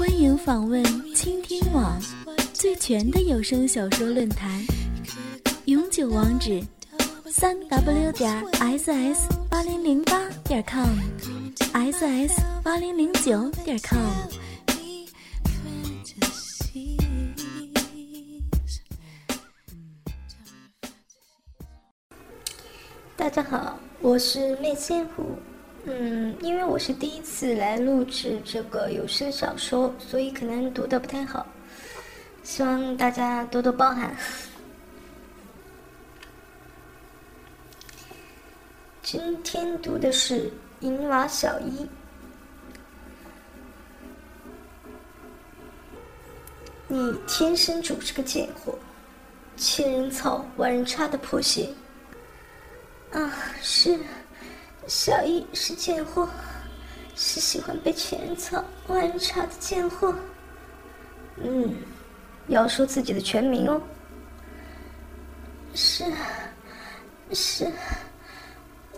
欢迎访问倾听网最全的有声小说论坛，永久网址：三 w 点 ss 八零零八点 com，ss 八零零九点 com。大家好，我是妹仙湖。嗯，因为我是第一次来录制这个有声小说，所以可能读的不太好，希望大家多多包涵。今天读的是《银娃小一》。你天生就是个贱货，千人草万人插的破鞋。啊，是。小易是贱货，是喜欢被千人草万人插的贱货。嗯，要说自己的全名哦。是，是，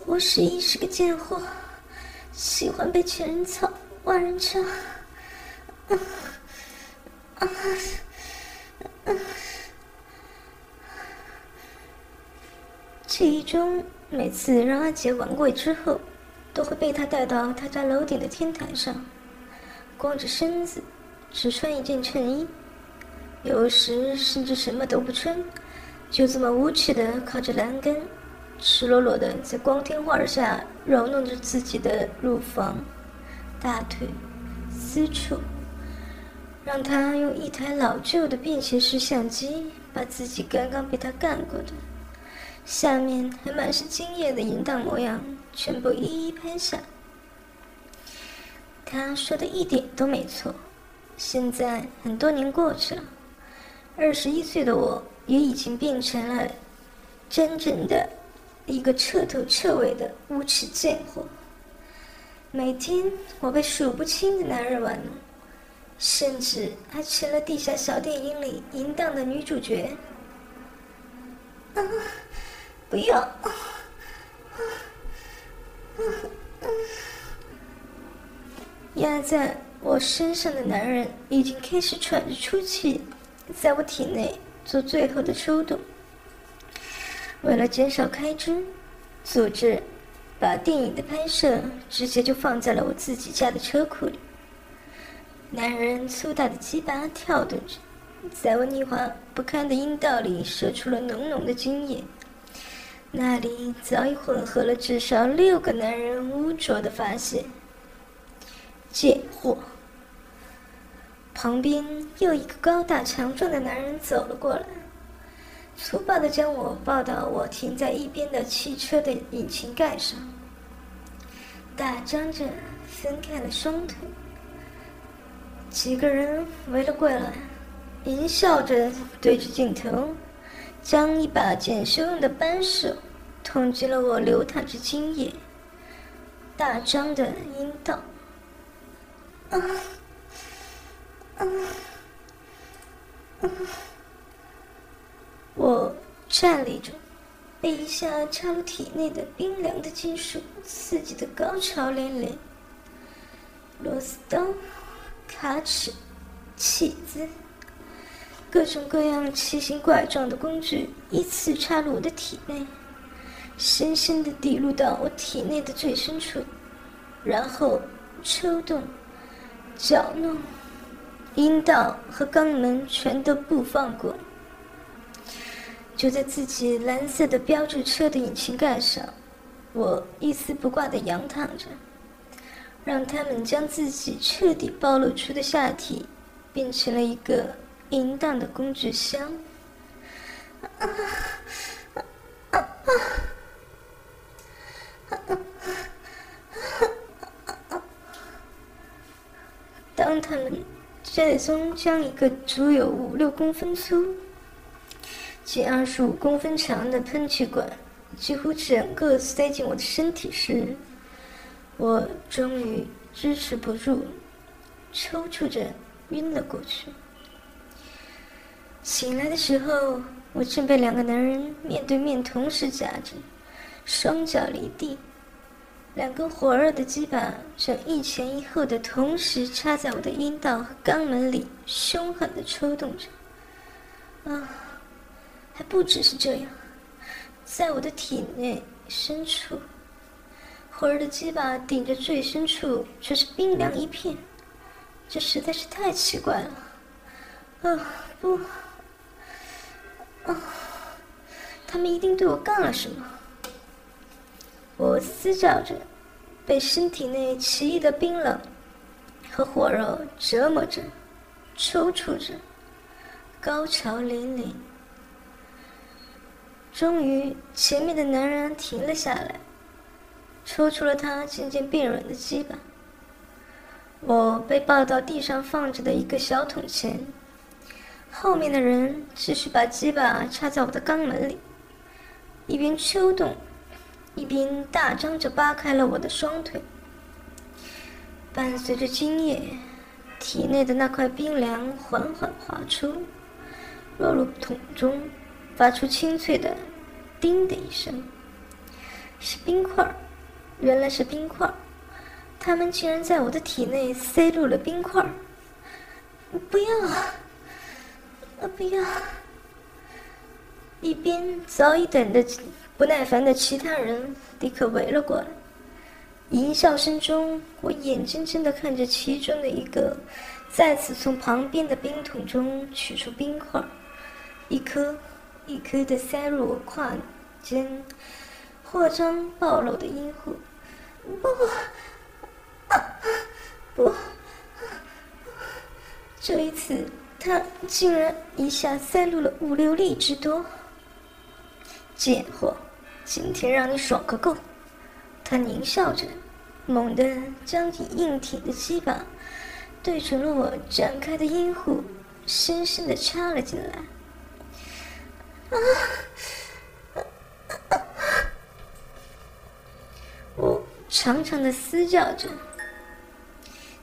我十一是个贱货，喜欢被千人草万人插。啊啊啊！记忆中。每次让阿杰玩过之后，都会被他带到他家楼顶的天台上，光着身子，只穿一件衬衣，有时甚至什么都不穿，就这么无耻的靠着栏杆，赤裸裸的在光天化日下揉弄着自己的乳房、大腿、私处，让他用一台老旧的便携式相机把自己刚刚被他干过的。下面还满是精液的淫荡模样，全部一一拍下。他说的一点都没错。现在很多年过去了，二十一岁的我也已经变成了真正的一个彻头彻尾的无耻贱货。每天我被数不清的男人玩弄，甚至还成了地下小电影里淫荡的女主角。啊！不要！压在我身上的男人已经开始喘着粗气，在我体内做最后的抽动。为了减少开支，组织把电影的拍摄直接就放在了我自己家的车库里。男人粗大的鸡巴跳动着，在我腻滑不堪的阴道里射出了浓浓的精液。那里早已混合了至少六个男人污浊的发泄。贱货！旁边又一个高大强壮的男人走了过来，粗暴的将我抱到我停在一边的汽车的引擎盖上，大张着分开了双腿。几个人围了过来，淫笑着对着镜头。将一把检修用的扳手捅进了我流淌着精液、大张的阴道。啊啊啊！我站立着，被一下插入体内的冰凉的金属刺激的高潮连连。螺丝刀、卡尺、起子。各种各样奇形怪状的工具依次插入我的体内，深深地滴入到我体内的最深处，然后抽动、搅弄，阴道和肛门全都不放过。就在自己蓝色的标志车的引擎盖上，我一丝不挂地仰躺着，让他们将自己彻底暴露出的下体变成了一个。淫荡的工具箱。当他们最终将一个足有五六公分粗、近二十五公分长的喷气管几乎整个塞进我的身体时，我终于支持不住，抽搐着晕了过去。醒来的时候，我正被两个男人面对面同时夹着，双脚离地，两根火热的鸡巴正一前一后的同时插在我的阴道和肛门里，凶狠的抽动着。啊，还不只是这样，在我的体内深处，火热的鸡巴顶着最深处却是冰凉一片，这实在是太奇怪了。啊，不，啊，他们一定对我干了什么。我嘶叫着，被身体内奇异的冰冷和火热折磨着，抽搐着，高潮淋漓。终于，前面的男人停了下来，抽出了他渐渐变软的鸡巴。我被抱到地上放着的一个小桶前，后面的人继续把鸡巴插在我的肛门里，一边抽动。一边大张着扒开了我的双腿，伴随着精液，体内的那块冰凉缓缓滑出，落入桶中，发出清脆的“叮”的一声。是冰块儿，原来是冰块儿，他们竟然在我的体内塞入了冰块儿！不要！不要！一边早已等得。不耐烦的其他人立刻围了过来，淫笑声中，我眼睁睁地看着其中的一个再次从旁边的冰桶中取出冰块，一颗一颗地塞入我胯间扩张暴露的阴户。不，不，这一次他竟然一下塞入了五六粒之多，贱货！今天让你爽个够！他狞笑着，猛地将你硬挺的鸡巴对准了我展开的阴户，深深地插了进来。啊！我长长的嘶叫着，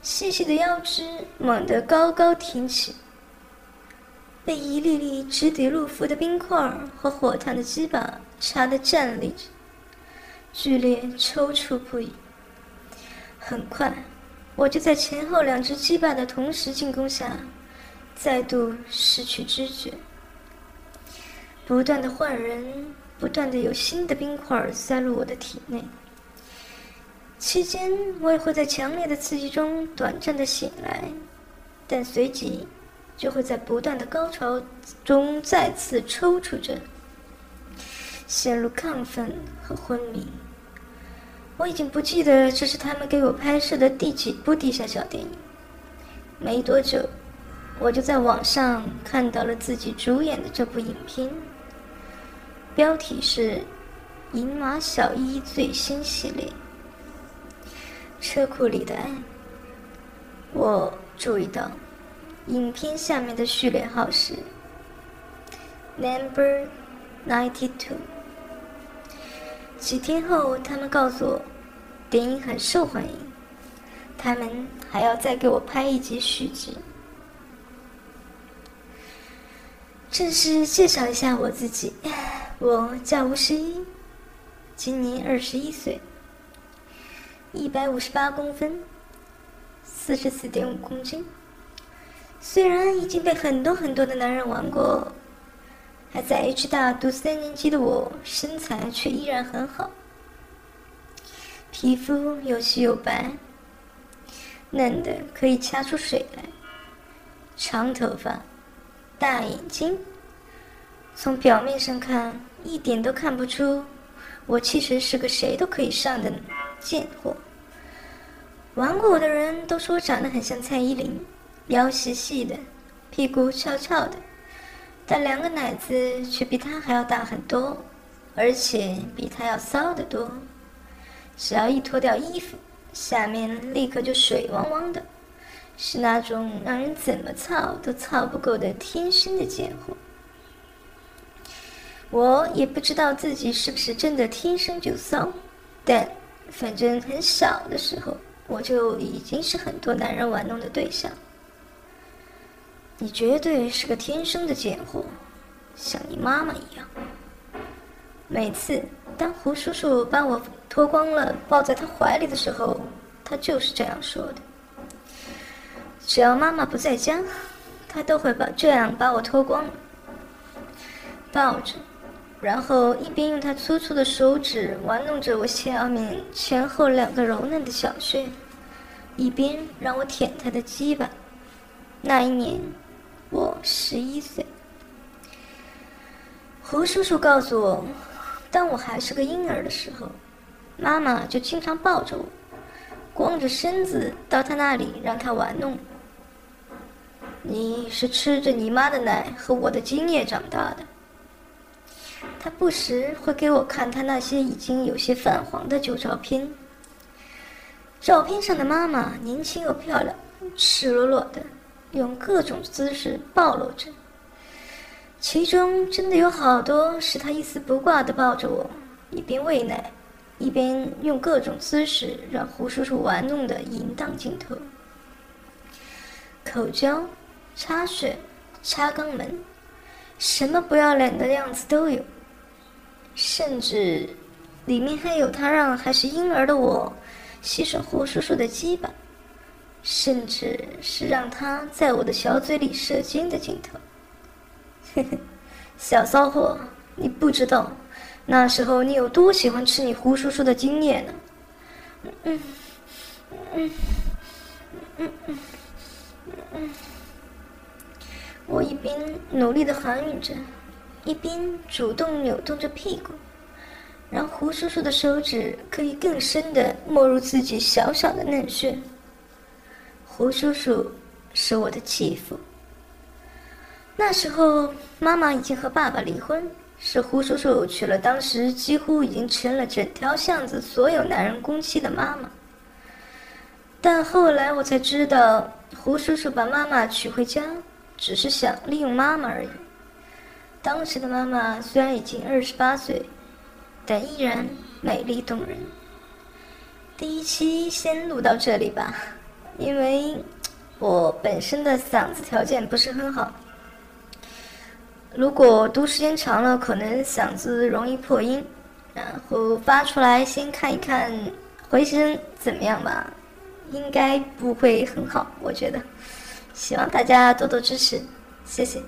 细细的腰肢猛地高高挺起，被一粒粒直抵入腹的冰块和火烫的鸡巴。插的站立着，剧烈抽搐不已。很快，我就在前后两只鸡巴的同时进攻下，再度失去知觉。不断的换人，不断的有新的冰块塞入我的体内。期间，我也会在强烈的刺激中短暂的醒来，但随即就会在不断的高潮中再次抽搐着。陷入亢奋和昏迷，我已经不记得这是他们给我拍摄的第几部地下小电影。没多久，我就在网上看到了自己主演的这部影片，标题是《银马小一最新系列》。车库里的爱，我注意到，影片下面的序列号是 Number Ninety Two。几天后，他们告诉我，电影很受欢迎，他们还要再给我拍一集续集。正式介绍一下我自己，我叫吴十一，今年二十一岁，一百五十八公分，四十四点五公斤。虽然已经被很多很多的男人玩过。还在 H 大读三年级的我，身材却依然很好，皮肤又细又白，嫩的可以掐出水来，长头发，大眼睛，从表面上看一点都看不出我其实是个谁都可以上的贱货。玩过我的人都说我长得很像蔡依林，腰细细的，屁股翘翘的。但两个奶子却比他还要大很多，而且比他要骚得多。只要一脱掉衣服，下面立刻就水汪汪的，是那种让人怎么操都操不够的天生的贱货。我也不知道自己是不是真的天生就骚，但反正很小的时候，我就已经是很多男人玩弄的对象。你绝对是个天生的贱货，像你妈妈一样。每次当胡叔叔把我脱光了抱在他怀里的时候，他就是这样说的。只要妈妈不在家，他都会把这样把我脱光，抱着，然后一边用他粗粗的手指玩弄着我下面前后两个柔嫩的小穴，一边让我舔他的鸡巴。那一年，我十一岁。胡叔叔告诉我，当我还是个婴儿的时候，妈妈就经常抱着我，光着身子到他那里让他玩弄。你是吃着你妈的奶和我的精液长大的。他不时会给我看他那些已经有些泛黄的旧照片，照片上的妈妈年轻又漂亮，赤裸裸的。用各种姿势暴露着，其中真的有好多是他一丝不挂的抱着我，一边喂奶，一边用各种姿势让胡叔叔玩弄的淫荡镜头。口交、插水、插肛门，什么不要脸的样子都有，甚至里面还有他让还是婴儿的我吸吮胡叔叔的鸡巴。甚至是让他在我的小嘴里射精的镜头。嘿嘿，小骚货，你不知道，那时候你有多喜欢吃你胡叔叔的精液呢？嗯嗯嗯嗯嗯嗯。我一边努力的含吮着，一边主动扭动着屁股，让胡叔叔的手指可以更深的没入自己小小的嫩穴。胡叔叔是我的继父。那时候，妈妈已经和爸爸离婚，是胡叔叔娶了当时几乎已经成了整条巷子所有男人公妻的妈妈。但后来我才知道，胡叔叔把妈妈娶回家，只是想利用妈妈而已。当时的妈妈虽然已经二十八岁，但依然美丽动人。第一期先录到这里吧。因为我本身的嗓子条件不是很好，如果读时间长了，可能嗓子容易破音，然后发出来先看一看回声怎么样吧，应该不会很好，我觉得，希望大家多多支持，谢谢。